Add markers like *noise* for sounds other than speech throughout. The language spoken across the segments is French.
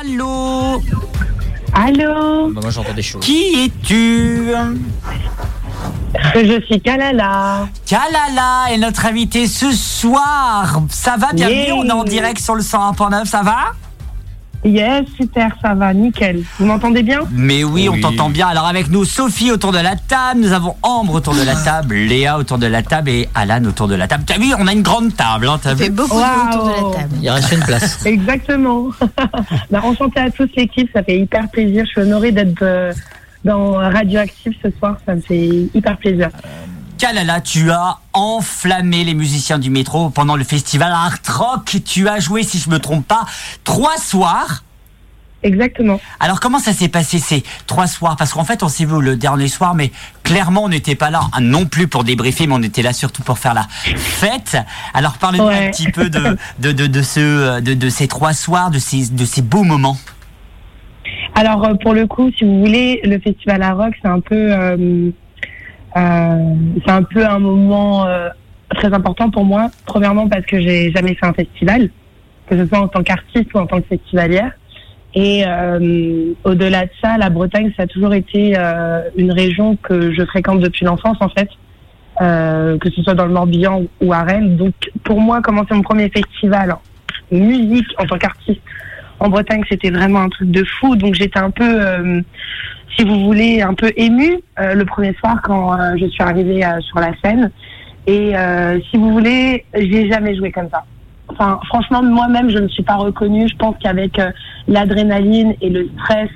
Allô Allô Bah, moi j'entends des choses. Qui es-tu Je suis Kalala. Kalala est notre invité ce soir. Ça va, bienvenue, Yeah. on est en direct sur le 101.9, ça va Yes, super, ça va, nickel. Vous m'entendez bien Mais oui, on t'entend bien. Alors avec nous, Sophie autour de la table, nous avons Ambre autour de la table, Léa autour de la table et Alan autour de la table. T'as vu, on a une grande table, hein, t'as fait vu beaucoup de autour de la table. Il reste une place. *laughs* Exactement. *laughs* bah, enchanté à tous l'équipe, ça fait hyper plaisir. Je suis honorée d'être euh, dans Radioactive ce soir, ça me fait hyper plaisir. Kalala, tu as enflammé les musiciens du métro pendant le festival Art Rock. Tu as joué, si je me trompe pas, trois soirs. Exactement. Alors comment ça s'est passé ces trois soirs? Parce qu'en fait on s'est vu le dernier soir, mais clairement on n'était pas là hein, non plus pour débriefer, mais on était là surtout pour faire la fête. Alors parlez-nous Ouais. un petit peu de de, de, de ce de, de ces trois soirs, de ces de ces beaux moments. Alors euh, pour le coup, si vous voulez, le festival à rock, c'est un peu, euh, c'est un peu un moment euh, très important pour moi. Premièrement parce que j'ai jamais fait un festival, que ce soit en tant qu'artiste ou en tant que festivalière. Et euh, au-delà de ça, la Bretagne, ça a toujours été euh, une région que je fréquente depuis l'enfance en fait, euh, que ce soit dans le Morbihan ou à Rennes. Donc pour moi, commencer mon premier festival musique en tant qu'artiste en Bretagne, c'était vraiment un truc de fou. Donc j'étais un peu, euh, si vous voulez, un peu émue euh, le premier soir quand euh, je suis arrivée euh, sur la scène. Et euh, si vous voulez, j'ai jamais joué comme ça. Enfin, franchement, moi-même, je ne suis pas reconnue. Je pense qu'avec euh, l'adrénaline et le stress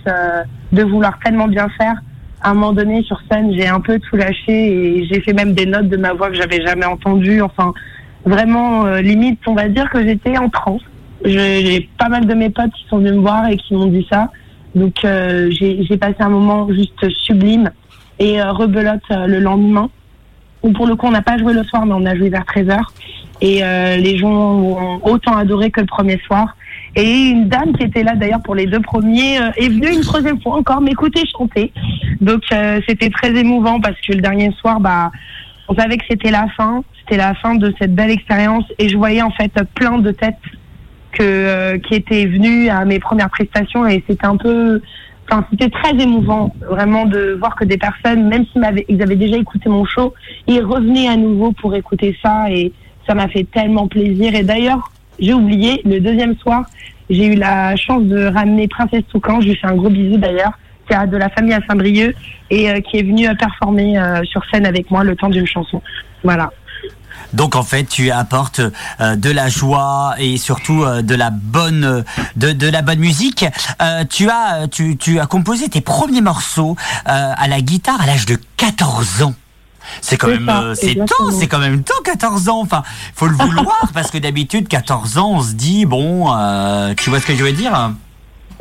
de vouloir tellement bien faire, à un moment donné sur scène, j'ai un peu tout lâché et j'ai fait même des notes de ma voix que j'avais jamais entendues. Enfin, vraiment limite, on va dire que j'étais en transe. J'ai pas mal de mes potes qui sont venus me voir et qui m'ont dit ça. Donc euh, j'ai passé un moment juste sublime et euh, rebelote euh, le lendemain. Où pour le coup on n'a pas joué le soir mais on a joué vers 13h. Et euh, les gens ont autant adoré que le premier soir. Et une dame qui était là d'ailleurs pour les deux premiers euh, est venue une troisième fois encore m'écouter chanter. Donc c'était très émouvant parce que le dernier soir, bah, on savait que c'était la fin, c'était la fin de cette belle expérience et je voyais en fait plein de têtes que euh, qui étaient venues à mes premières prestations et c'était un peu, enfin c'était très émouvant vraiment de voir que des personnes, même s'ils m'avaient, ils avaient déjà écouté mon show, ils revenaient à nouveau pour écouter ça et ça m'a fait tellement plaisir et d'ailleurs j'ai oublié le deuxième soir j'ai eu la chance de ramener Princesse Toucan, je lui fais un gros bisou d'ailleurs, qui a de la famille à Saint-Brieuc et euh, qui est venue performer euh, sur scène avec moi le temps d'une chanson. Voilà. Donc en fait, tu apportes euh, de la joie et surtout euh, de la bonne de, de la bonne musique. Euh, tu as tu, tu as composé tes premiers morceaux euh, à la guitare à l'âge de 14 ans. C'est quand même ça, euh, c'est tôt, c'est quand même tôt 14 ans. Enfin, faut le vouloir *laughs* parce que d'habitude 14 ans, on se dit bon, euh, tu vois ce que je veux dire?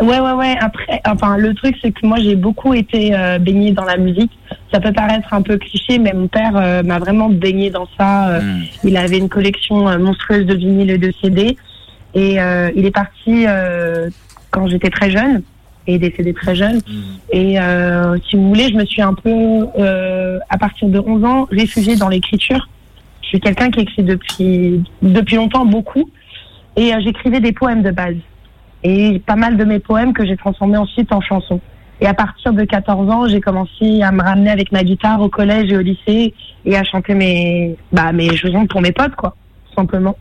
Ouais, ouais, ouais. Après, enfin, le truc, c'est que moi, j'ai beaucoup été euh, baignée dans la musique. Ça peut paraître un peu cliché, mais mon père euh, m'a vraiment baignée dans ça. Euh, Hmm. Il avait une collection euh, monstrueuse de vinyles et de CD. Et euh, il est parti euh, quand j'étais très jeune. Et est décédé très jeune. Et euh, si vous voulez, je me suis un peu, euh, à partir de 11 ans, réfugiée dans l'écriture. Je suis quelqu'un qui écrit depuis, depuis longtemps beaucoup. Et euh, j'écrivais des poèmes de base. Et pas mal de mes poèmes que j'ai transformés ensuite en chansons. Et à partir de 14 ans, j'ai commencé à me ramener avec ma guitare au collège et au lycée et à chanter mes, bah, mes chansons pour mes potes, quoi, tout simplement.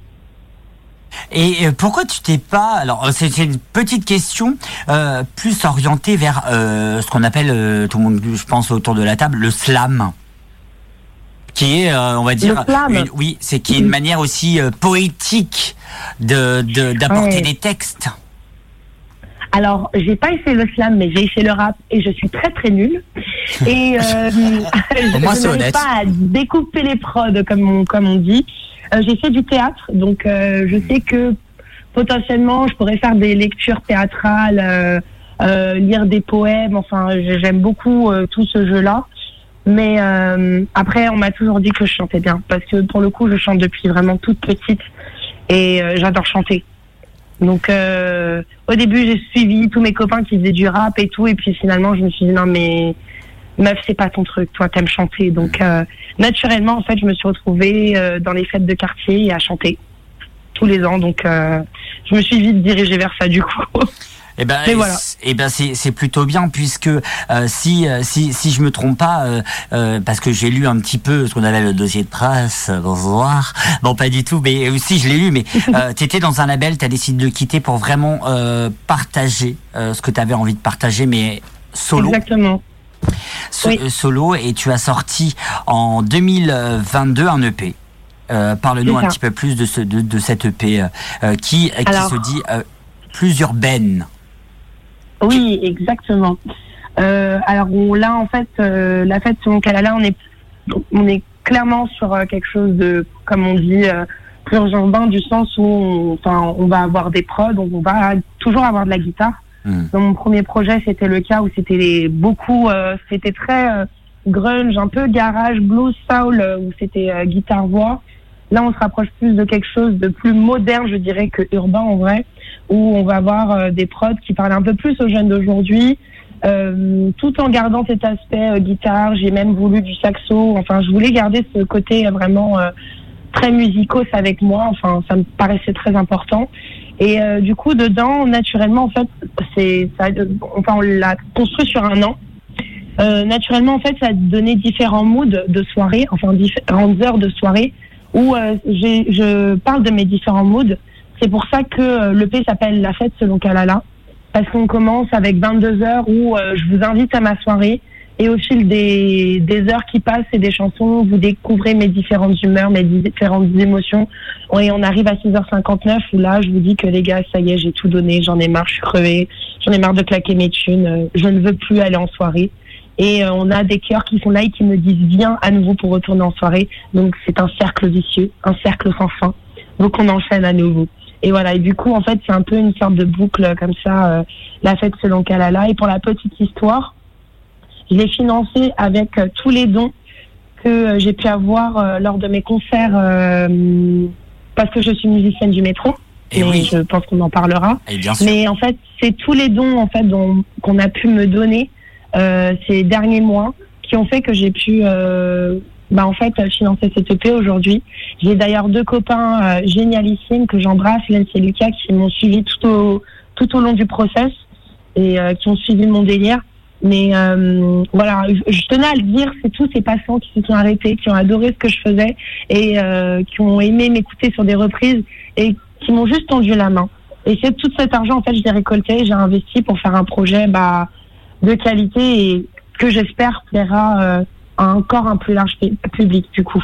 Et euh, pourquoi tu t'es pas alors euh, c'est une petite question euh, plus orientée vers euh, ce qu'on appelle euh, tout le monde je pense autour de la table le slam qui est on va dire une- oui c'est qui est une manière aussi poétique de de- d'apporter des textes. Alors, j'ai pas essayé le slam, mais j'ai essayé le rap et je suis très très nulle. *laughs* Et euh, je n'arrive pas à découper les prods comme on, comme on dit. Euh, j'ai fait du théâtre, donc euh, je sais que potentiellement je pourrais faire des lectures théâtrales, euh, euh, lire des poèmes. Enfin, j'ai- j'aime beaucoup euh, tout ce jeu-là. Mais euh, après, on m'a toujours dit que je chantais bien parce que pour le coup, je chante depuis vraiment toute petite et euh, j'adore chanter. Donc euh, au début, j'ai suivi tous mes copains qui faisaient du rap et tout, et puis finalement, je me suis dit non mais meuf, c'est pas ton truc, toi t'aimes chanter. Donc euh, naturellement, en fait, je me suis retrouvée euh, dans les fêtes de quartier et à chanter tous les ans. Donc euh, je me suis vite dirigée vers ça du coup. *laughs* Eh ben, voilà. eh ben c'est plutôt bien puisque euh, si, euh, si si je me trompe pas, euh, parce que j'ai lu un petit peu ce qu'on avait le dossier de presse, bonsoir. Bon, pas du tout, mais aussi je l'ai lu. Mais *laughs* tu étais dans un label, tu as décidé de le quitter pour vraiment partager ce que tu avais envie de partager, mais solo. Exactement. Solo et tu as sorti en 2022 un EP. Parle-nous un petit peu plus de, ce, de, de cet EP qui, qui se dit plus urbaine. Oui, exactement. Euh, alors là, en fait, euh, la fête selon Kalala, on est, on est clairement sur euh, quelque chose de, comme on dit, plus urbain du sens où, on, enfin, on va avoir des prods, donc on va toujours avoir de la guitare. Hmm. Dans mon premier projet, c'était le cas où c'était beaucoup, c'était très grunge, un peu garage, blues, soul, où c'était guitare voix. Là, on se rapproche plus de quelque chose de plus moderne, je dirais, que urbain en vrai, où on va avoir euh, des prods qui parlent un peu plus aux jeunes d'aujourd'hui, euh, tout en gardant cet aspect euh, guitare. J'ai même voulu du saxo. Enfin, je voulais garder ce côté vraiment très musicos avec moi. Enfin, ça me paraissait très important. Et du coup, dedans, naturellement, en fait, c'est, ça, enfin, on l'a construit sur un an. naturellement, en fait, ça a donné différents moods de soirée, enfin différentes heures de soirée où je parle de mes différents moods. C'est pour ça que euh, le l'EP s'appelle La fête selon Kalala, parce qu'on commence avec 22 heures où euh, je vous invite à ma soirée et au fil des, des, heures qui passent et des chansons, vous découvrez mes différentes humeurs, mes différentes émotions. Et on arrive à 6h59 où là, je vous dis que les gars, ça y est, j'ai tout donné, j'en ai marre, je suis crevée, j'en ai marre de claquer mes thunes, je ne veux plus aller en soirée. Et euh, on a des cœurs qui sont là et qui me disent viens à nouveau pour retourner en soirée. Donc c'est un cercle vicieux, un cercle sans fin. Donc on enchaîne à nouveau. Et voilà, et du coup, en fait, c'est un peu une sorte de boucle comme ça, euh, la fête selon Kalala. Et pour la petite histoire, je l'ai financé avec euh, tous les dons que j'ai pu avoir lors de mes concerts parce que je suis musicienne du métro. Et, oui. je pense qu'on en parlera. Et bien sûr. Mais en fait, c'est tous les dons en fait qu'on a pu me donner euh, ces derniers mois qui ont fait que j'ai pu euh, bah, en fait financer cette EP aujourd'hui. J'ai d'ailleurs deux copains euh, génialissimes que j'embrasse, Lens et Lucas, qui m'ont suivi tout au tout au long du process et euh, qui ont suivi mon délire. Mais euh, voilà, je tenais à le dire, c'est tous ces passants qui se sont arrêtés, qui ont adoré ce que je faisais et qui ont aimé m'écouter sur des reprises et qui m'ont juste tendu la main. Et c'est tout cet argent en fait, je l'ai récolté, j'ai investi pour faire un projet bah de qualité et que j'espère plaira euh, encore un plus large public du coup.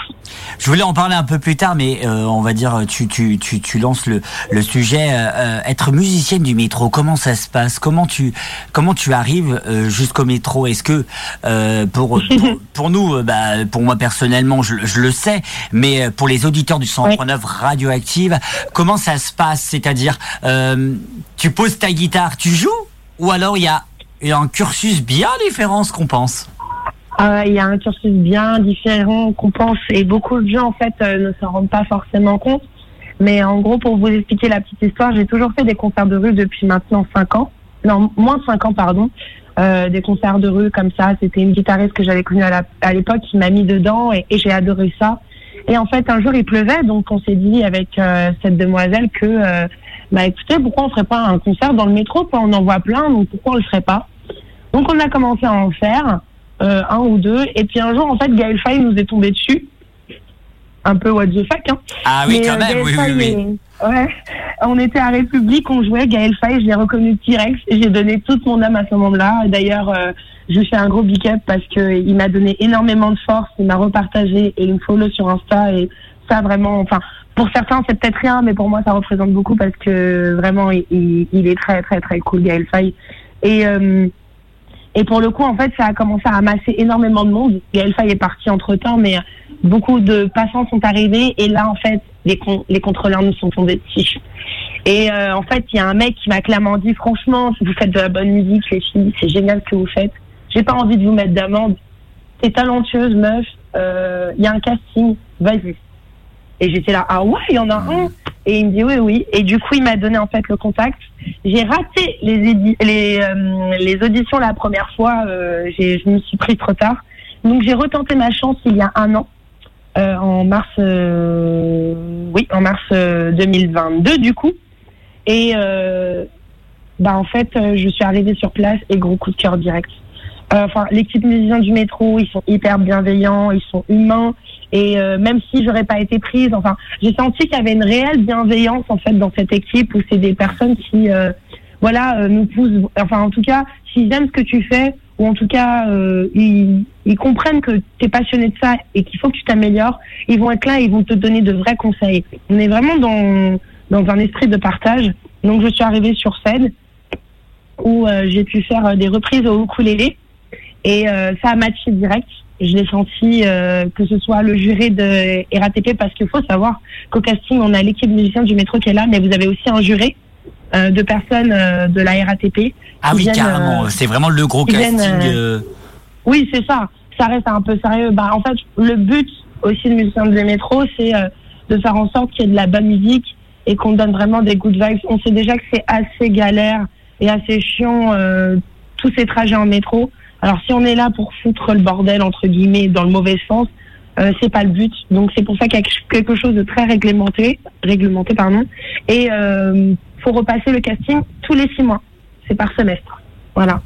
Je voulais en parler un peu plus tard, mais euh, on va dire tu tu tu, tu lances le le sujet. Euh, être musicienne du métro, comment ça se passe? Comment tu comment tu arrives jusqu'au métro? Est-ce que *laughs* pour, pour, nous, bah, pour moi personnellement, je, je, le sais, mais pour les auditeurs du 139 radioactive, comment ça se passe? C'est-à-dire, tu poses ta guitare, tu joues, ou alors il y a il y a un cursus bien différent ce qu'on pense? Euh, il y a un cursus bien différent qu'on pense et beaucoup de gens en fait euh, ne s'en rendent pas forcément compte. Mais en gros, pour vous expliquer la petite histoire, j'ai toujours fait des concerts de rue depuis maintenant 5 ans. Non, moins de 5 ans, pardon. Euh, des concerts de rue comme ça. C'était une guitariste que j'avais connue à l'époque qui m'a mis dedans et, et j'ai adoré ça. Et en fait, un jour, il pleuvait, donc on s'est dit avec cette demoiselle que, bah écoutez, pourquoi on ferait pas un concert dans le métro On en voit plein, donc pourquoi on le ferait pas? Donc on a commencé à en faire euh, un ou deux. Et puis un jour, en fait, Gaël Faye nous est tombé dessus. Un peu what the fuck. Hein. Ah oui, quand euh, même, oui, oui, oui. Ouais. On était à République, on jouait Gaël Faye, je l'ai reconnu T-Rex j'ai donné toute mon âme à ce moment-là. D'ailleurs, euh, je lui fais un gros big up parce qu'il m'a donné énormément de force, il m'a repartagé et il me follow sur Insta et ça vraiment, enfin, pour certains c'est peut-être rien, mais pour moi ça représente beaucoup parce que vraiment il, il est très très très cool Gaël Faye. Et euh, et pour le coup, en fait, ça a commencé à amasser énormément de monde. Gaël Faye est parti entre temps, mais beaucoup de passants sont arrivés. Et là, en fait, les, contrôleurs nous sont tombés dessus. Et euh, en fait, il y a un mec qui m'a clairement dit, franchement, vous faites de la bonne musique, les filles, c'est génial ce que vous faites. J'ai pas envie de vous mettre d'amende. T'es talentueuse, meuf. Euh, il y a un casting. Vas-y. Et j'étais là, ah ouais, il y en a un. Et il me dit oui, oui. Et du coup, il m'a donné en fait le contact. J'ai raté les, les, euh, les auditions la première fois. Euh, je me suis pris trop tard. Donc j'ai retenté ma chance il y a un an, euh, en mars, oui, en mars 2022 du coup. Et bah en fait, euh, je suis arrivée sur place et gros coup de cœur direct. Euh, Enfin, l'équipe musicien du métro, ils sont hyper bienveillants, ils sont humains. Et euh, même si j'aurais pas été prise, enfin, j'ai senti qu'il y avait une réelle bienveillance en fait dans cette équipe où c'est des personnes qui, euh, voilà, euh, nous poussent. Enfin, en tout cas, s'ils aiment ce que tu fais, ou en tout cas, ils, comprennent que tu es passionné de ça et qu'il faut que tu t'améliores, ils vont être là et ils vont te donner de vrais conseils. On est vraiment dans dans un esprit de partage. Donc, je suis arrivée sur scène où j'ai pu faire des reprises au ukulélé et ça a matché direct. Je l'ai senti euh, que ce soit le juré de RATP parce qu'il faut savoir qu'au casting on a l'équipe musicien du métro qui est là, mais vous avez aussi un juré euh, de personnes euh, de la RATP. Ah oui, viennent, carrément. C'est vraiment le gros viennent, casting. oui, c'est ça. Ça reste un peu sérieux. Bah, en fait, le but aussi de musicien de métro, c'est de faire en sorte qu'il y ait de la bonne musique et qu'on donne vraiment des good vibes. On sait déjà que c'est assez galère et assez chiant tous ces trajets en métro. Alors si on est là pour foutre le bordel entre guillemets dans le mauvais sens, euh, c'est pas le but. Donc c'est pour ça qu'il y a quelque chose de très réglementé, réglementé pardon. Et euh, faut repasser le casting tous les six mois. C'est par semestre. Voilà.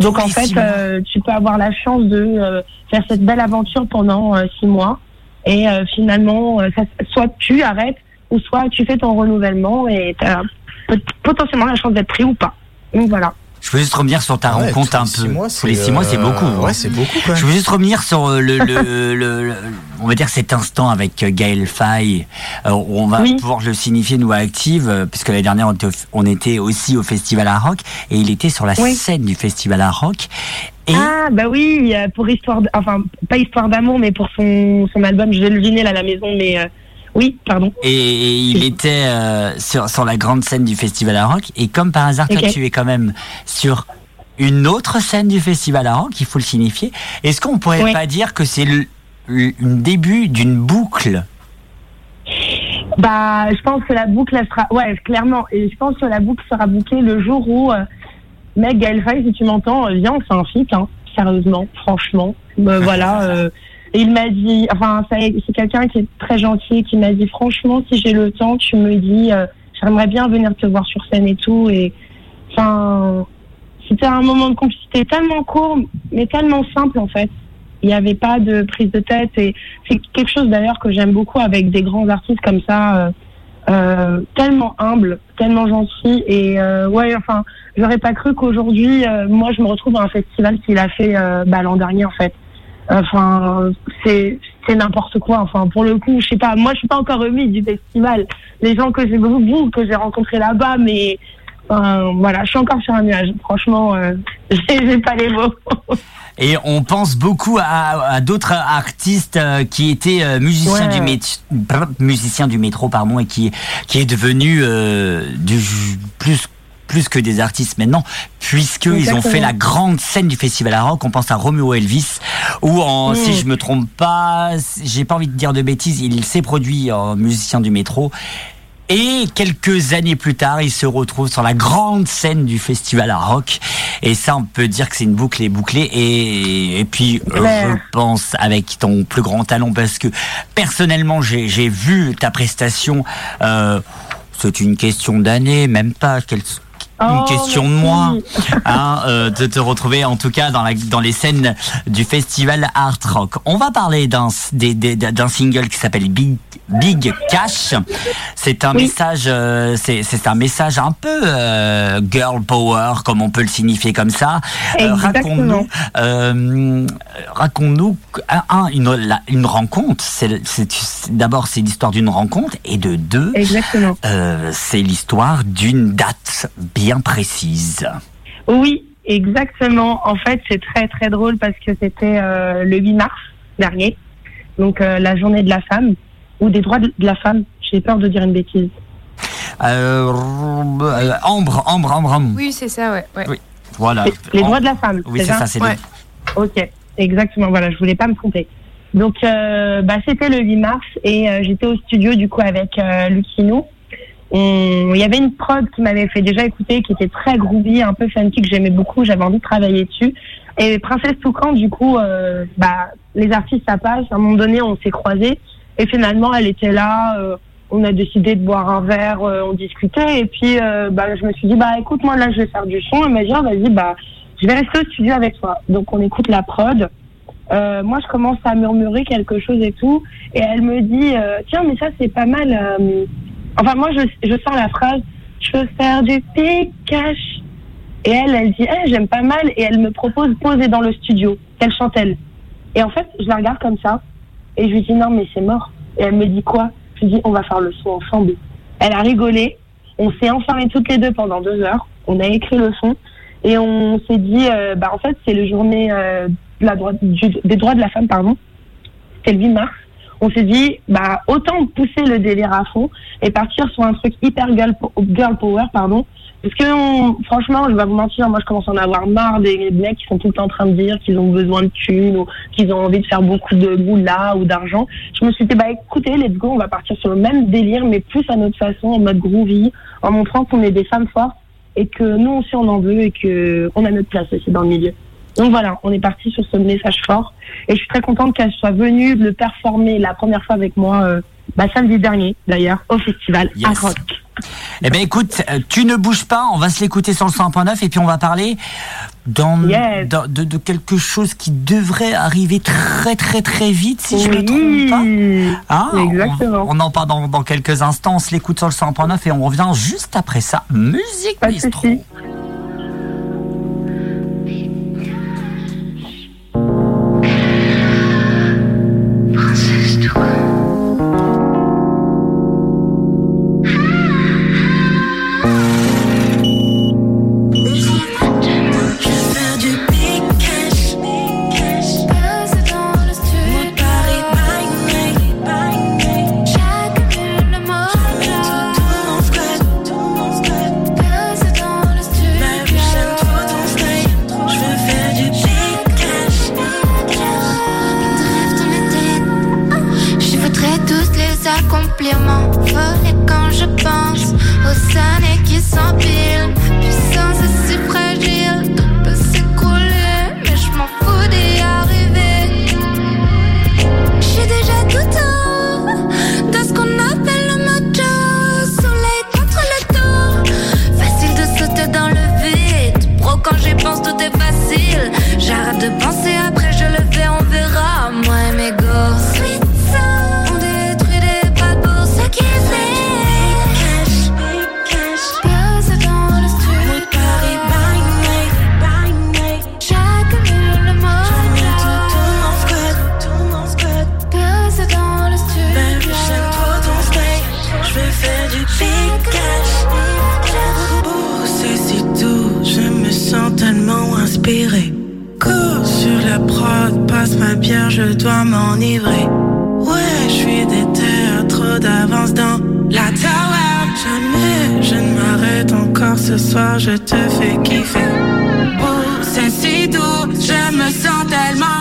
Donc en fait, euh, tu peux avoir la chance de euh, faire cette belle aventure pendant euh, six mois. Et finalement, ça, soit tu arrêtes, ou soit tu fais ton renouvellement et tu as potentiellement la chance d'être pris ou pas. Donc voilà. Je veux juste revenir sur ta Ouais, rencontre un peu. mois, Tous les six mois, c'est euh, beaucoup. hein. Ouais, c'est beaucoup quand Je veux juste revenir sur euh, le, le, *laughs* le- le- on va dire cet instant avec euh, Gaël Faye. Euh, on va Oui. pouvoir le signifier nous à Active, puisque l'année dernière on était, au- on était aussi au Festival à Rock et il était sur la Oui. scène du Festival à Rock. Et Ah bah oui, pour histoire, enfin pas histoire d'amour, mais pour son son album, je vais le vinyle à la maison, mais euh, oui, pardon. Et, et il était euh, sur, sur la grande scène du Festival à Rock. Et comme par hasard, toi, Ok. tu es quand même sur une autre scène du Festival à Rock, il faut le signifier. Est-ce qu'on pourrait pas dire que c'est le, le début d'une boucle? Bah, je pense que la boucle elle sera, ouais, clairement, et je pense que la boucle sera bouclée le jour où, euh, mec, Gaël si tu m'entends, euh, viens, on fait un feat, hein, sérieusement, franchement. Euh, *laughs* voilà. euh, et il m'a dit, enfin, c'est quelqu'un qui est très gentil, qui m'a dit, franchement, si j'ai le temps, tu me dis, euh, j'aimerais bien venir te voir sur scène et tout, et enfin, c'était un moment de complicité tellement court, mais tellement simple en fait. Il n'y avait pas de prise de tête et c'est quelque chose d'ailleurs que j'aime beaucoup avec des grands artistes comme ça, euh, euh, tellement humble, tellement gentil et euh, ouais, enfin, j'aurais pas cru qu'aujourd'hui, moi, je me retrouve à un festival qu'il a fait bah, l'an dernier en fait. Enfin, c'est c'est n'importe quoi. Enfin, pour le coup, je sais pas. Moi, je suis pas encore remise du festival. Les gens que j'ai beaucoup, que j'ai rencontrés là-bas, mais voilà, je suis encore sur un nuage. Franchement, euh, *laughs* j'ai pas les mots. *laughs* Et on pense beaucoup à, à d'autres artistes euh, qui étaient euh, musiciens, Ouais. du mét- musiciens du métro pardon, et qui, qui est devenu euh, du, plus, plus que des artistes maintenant, puisqu'ils ont Exactement. fait la grande scène du Festival à Rock. On pense à Romeo Elvis, où, en, Mm. si je me trompe pas, j'ai pas envie de dire de bêtises, il s'est produit en musicien du métro. Et quelques années plus tard, il se retrouve sur la grande scène du festival à rock. Et ça, on peut dire que c'est une boucle et bouclée. Et, et puis, euh, je pense avec ton plus grand talent, parce que personnellement, j'ai j'ai vu ta prestation. Euh, c'est une question d'année, même pas. Quelle, une Oh, question de moi, hein, euh, de te retrouver en tout cas dans, la, dans les scènes du festival Art Rock. On va parler d'un single qui s'appelle Big, Big Cash. C'est un Oui. message, euh, c'est c'est un message un peu euh, girl power, comme on peut le signifier comme ça. Euh. Raconte-nous, euh, raconte-nous un, un, une, la- une rencontre. C'est c'est- d'abord c'est l'histoire d'une rencontre et de deux. Euh, c'est l'histoire d'une date bien précise. Oui, exactement. En fait, c'est très très drôle parce que c'était euh, le 8 mars dernier, donc euh, la journée de la femme ou des droits de la femme. J'ai peur de dire une bêtise. Euh, Ambre, Ambre, Ambre, Ambre. Oui, c'est ça, ouais. ouais. Oui. Voilà. Les, droits de la femme. Oui, c'est ça, c'est Ouais. Ok, exactement. Voilà, je voulais pas me tromper. Donc, euh, bah, c'était le 8 mars et euh, j'étais au studio du coup avec euh, Lucino. On- Il y avait une prod qui m'avait fait déjà écouter, qui était très groovy, un peu funky, que j'aimais beaucoup. J'avais envie de travailler dessus. Et Princesse Toucan, du coup, euh, bah, les artistes ça passe. À un moment donné, on s'est croisés et finalement, elle était là. euh, on a décidé de boire un verre, euh, on discutait et puis bah, je me suis dit bah écoute moi là je vais faire du son. Elle m'a dit ah, vas-y bah je vais rester au studio avec toi. Donc on écoute la prod. Euh, moi je commence à murmurer quelque chose et tout et elle me dit tiens mais ça c'est pas mal. Enfin moi je, je sors la phrase je veux faire du pic-cash. Et elle, elle dit, eh, j'aime pas mal. Et elle me propose poser dans le studio. qu'elle chante elle. Et en fait, je la regarde comme ça. Et je lui dis, non, mais c'est mort. Et elle me dit quoi? Je lui dis, on va faire le son ensemble. Elle a rigolé. On s'est enfermés toutes les deux pendant deux heures. On a écrit le son. Et on s'est dit, euh, bah, en fait, c'est le journée euh, la droite, des droits de la femme, pardon. C'était le 8 mars. On s'est dit, bah, autant pousser le délire à fond et partir sur un truc hyper girl, power, pardon, parce que franchement, je vais vous mentir, moi je commence à en avoir marre des mecs qui sont tout le temps en train de dire qu'ils ont besoin de thunes ou qu'ils ont envie de faire beaucoup de là ou d'argent. Je me suis dit, bah écoutez, let's go, on va partir sur le même délire, mais plus à notre façon, en mode groovy, en montrant qu'on est des femmes fortes et que nous aussi on en veut et que on a notre place aussi dans le milieu. Donc voilà, on est parti sur ce message fort et je suis très contente qu'elle soit venue le performer la première fois avec moi, euh, bah, samedi dernier d'ailleurs, au festival à Rock. Eh ben écoute, euh, tu ne bouges pas, on va se l'écouter sur le 100.9 et puis on va parler dans, de, quelque chose qui devrait arriver très très très vite si je ne me trompe pas. Hein Exactement. On, en parle dans, quelques instants, on se l'écoute sur le 100.9 et on revient juste après ça. Musique Bistro. ce soir je te fais kiffer. Oh, c'est si doux, je me sens tellement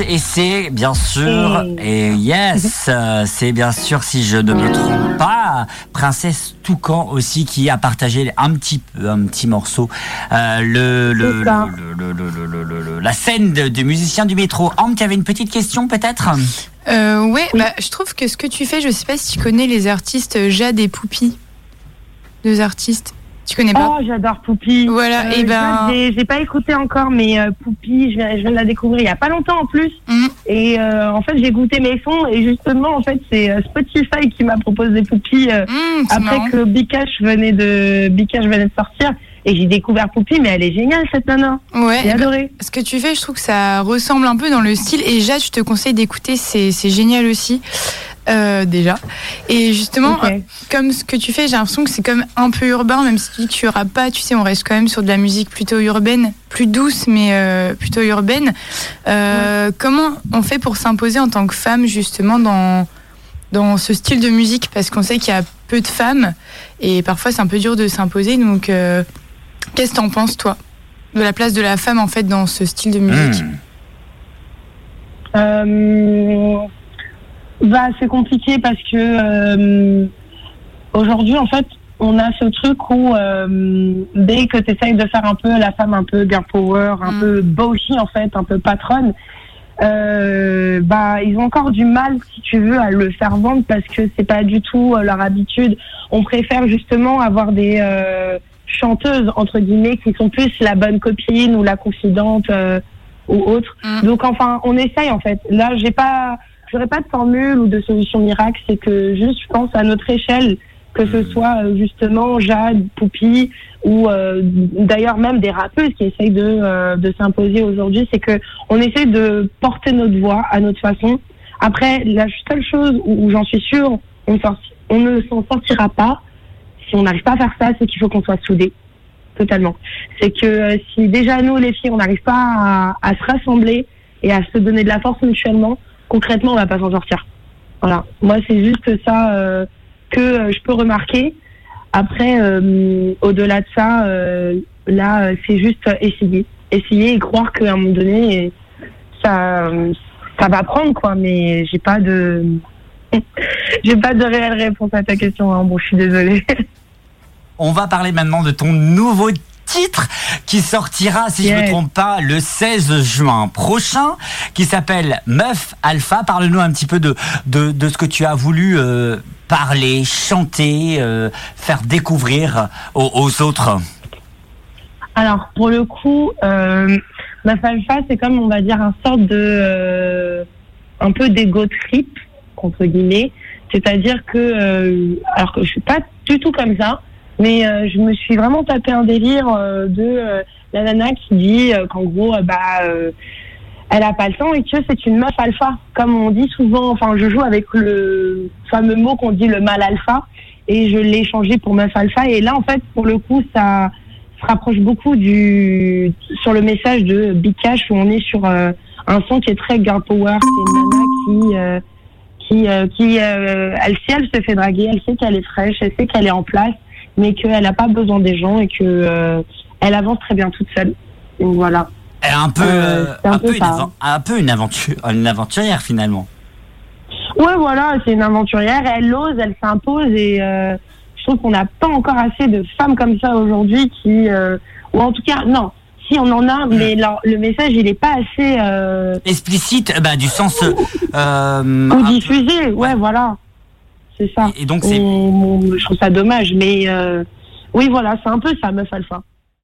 et c'est bien sûr, et yes, euh, c'est bien sûr, si je ne me trompe pas, Princesse Toucan aussi qui a partagé un petit, un petit morceau, euh, le, le, la scène de, de musicien du métro. Anne, tu avais une petite question peut-être? Euh, ouais, bah, je trouve que ce que tu fais, je sais pas si tu connais les artistes Jade et Poupie. Deux artistes. Tu connais pas Oh, j'adore Poupie. Voilà, et je ben- J'ai pas écouté encore, mais euh, Poupie, je viens, je viens de la découvrir il y a pas longtemps en plus. Mhm. Et euh, en fait, j'ai goûté mes sons et justement, en fait, c'est euh, Spotify qui m'a proposé Poupie euh, Mmh, c'est après marrant. que Bikash venait de Bikash venait de sortir. Et j'ai découvert Poupie, mais elle est géniale cette nana. Ouais, J'ai eh adoré. ce que tu fais, je trouve que ça ressemble un peu dans le style. Et Jade, je te conseille d'écouter, c'est génial aussi. Euh, déjà. Et justement, comme ce que tu fais, j'ai l'impression que c'est comme un peu urbain, même si tu auras pas, tu sais, on reste quand même sur de la musique plutôt urbaine, plus douce, mais euh, plutôt urbaine. Euh, Comment on fait pour s'imposer en tant que femme, justement, dans, dans ce style de musique? Parce qu'on sait qu'il y a peu de femmes, et parfois c'est un peu dur de s'imposer. Donc, euh, qu'est-ce que t'en penses, toi de la place de la femme en fait dans ce style de musique? Hmm. Bah, c'est compliqué parce que euh, aujourd'hui, en fait, on a ce truc où euh, dès que tu essayes de faire un peu la femme un peu girl power, un Mm. peu bossy en fait, un peu patronne, euh, bah ils ont encore du mal, si tu veux, à le faire vendre parce que c'est pas du tout euh, leur habitude. On préfère justement avoir des chanteuses entre guillemets qui sont plus la bonne copine ou la confidente ou autre. Mm. Donc enfin, on essaye en fait. Là, j'ai pas, j'aurais pas de formule ou de solution miracle. C'est que juste, je pense à notre échelle, que ce soit euh, justement Jade, Poupie ou euh, d'ailleurs même des rappeuses qui essayent de euh, de s'imposer aujourd'hui, c'est que on essaie de porter notre voix à notre façon. Après, la seule chose où, où j'en suis sûre, on, sorti- on ne s'en sortira pas si on n'arrive pas à faire ça, c'est qu'il faut qu'on soit soudés totalement. C'est que euh, si déjà nous les filles on n'arrive pas à, à se rassembler et à se donner de la force mutuellement, concrètement on va pas s'en sortir. Voilà. Moi c'est juste ça euh, que euh, je peux remarquer. Après, euh, au-delà de ça, là c'est juste essayer, essayer et croire qu'à un moment donné ça ça va prendre quoi. Mais j'ai pas de *laughs* j'ai pas de réelle réponse à ta question. Hein. Bon, je suis désolée. *laughs* On va parler maintenant de ton nouveau titre qui sortira, si je ne me trompe pas, le 16 juin prochain, qui s'appelle Meuf Alpha. Parle-nous un petit peu de, de, de ce que tu as voulu euh, parler, chanter, euh, faire découvrir aux, aux autres. Alors, pour le coup, euh, ma alpha, c'est comme, on va dire, un sorte de... euh, un peu d'ego trip, entre guillemets. C'est-à-dire que... euh, alors que je suis pas du tout comme ça, mais euh, je me suis vraiment tapé un délire euh, de euh, la nana qui dit qu'en gros, bah... elle a pas le temps et que c'est une meuf alpha. Comme on dit souvent, enfin, je joue avec le fameux mot qu'on dit le mal alpha et je l'ai changé pour meuf alpha. Et là, en fait, pour le coup, ça se rapproche beaucoup du sur le message de Big Cash où on est sur euh, un son qui est très girl power. C'est une nana qui euh, qui euh, qui elle sait elle se fait draguer, elle sait qu'elle est fraîche, elle sait qu'elle est en place, mais qu'elle n'a pas besoin des gens et que euh, elle avance très bien toute seule. Donc voilà. Elle est un peu, Euh, euh, un un, peu peu une ça. avan- un peu une aventure, une aventurière finalement. Ouais, voilà, c'est une aventurière, elle ose, elle s'impose et euh, je trouve qu'on n'a pas encore assez de femmes comme ça aujourd'hui qui, ou en tout cas, non, si on en a, mais leur- le message il est pas assez euh, Explicite, bah, du sens. euh, ou diffusé, ouais, voilà, c'est ça. et donc c'est je trouve ça dommage, mais euh, oui, voilà, c'est un peu ça, meuf alpha.